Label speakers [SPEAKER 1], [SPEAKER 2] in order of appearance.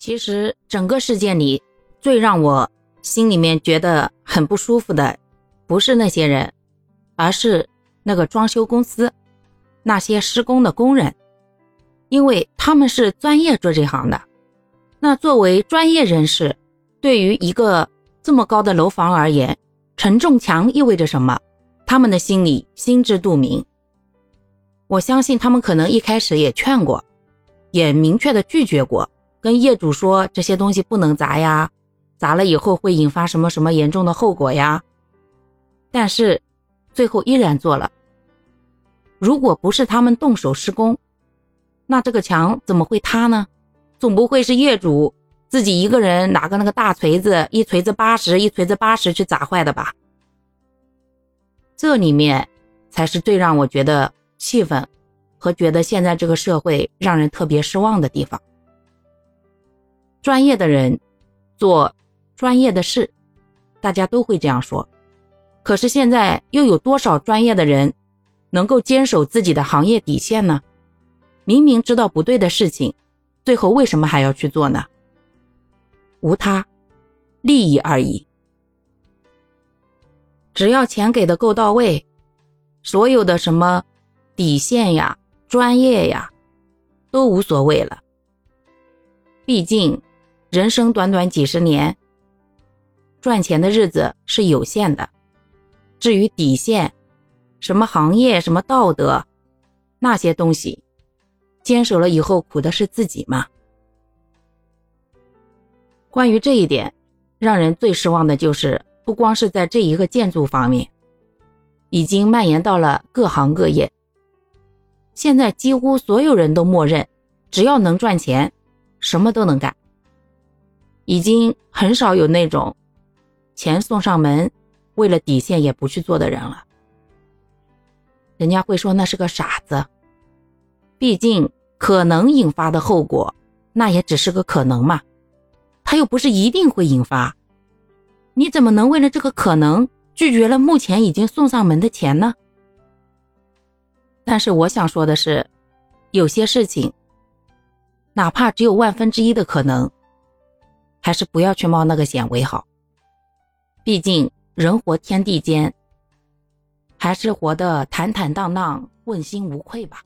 [SPEAKER 1] 其实整个事件里，最让我心里面觉得很不舒服的，不是那些人，而是那个装修公司，那些施工的工人，因为他们是专业做这行的。那作为专业人士，对于一个这么高的楼房而言，承重墙意味着什么？他们的心里心知肚明。我相信他们可能一开始也劝过，也明确的拒绝过。跟业主说这些东西不能砸呀，砸了以后会引发什么什么严重的后果呀。但是最后依然做了。如果不是他们动手施工，那这个墙怎么会塌呢？总不会是业主自己一个人拿个那个大锤子，一锤子八十，一锤子八十去砸坏的吧？这里面才是最让我觉得气愤和觉得现在这个社会让人特别失望的地方。专业的人做专业的事，大家都会这样说。可是现在又有多少专业的人能够坚守自己的行业底线呢？明明知道不对的事情，最后为什么还要去做呢？无他，利益而已。只要钱给的够到位，所有的什么底线呀、专业呀，都无所谓了。毕竟。人生短短几十年，赚钱的日子是有限的。至于底线，什么行业、什么道德，那些东西，坚守了以后苦的是自己嘛。关于这一点，让人最失望的就是，不光是在这一个建筑方面，已经蔓延到了各行各业。现在几乎所有人都默认，只要能赚钱，什么都能干。已经很少有那种钱送上门，为了底线也不去做的人了。人家会说那是个傻子，毕竟可能引发的后果，那也只是个可能嘛，他又不是一定会引发。你怎么能为了这个可能拒绝了目前已经送上门的钱呢？但是我想说的是，有些事情，哪怕只有万分之一的可能。还是不要去冒那个险为好。毕竟人活天地间，还是活得坦坦荡荡、问心无愧吧。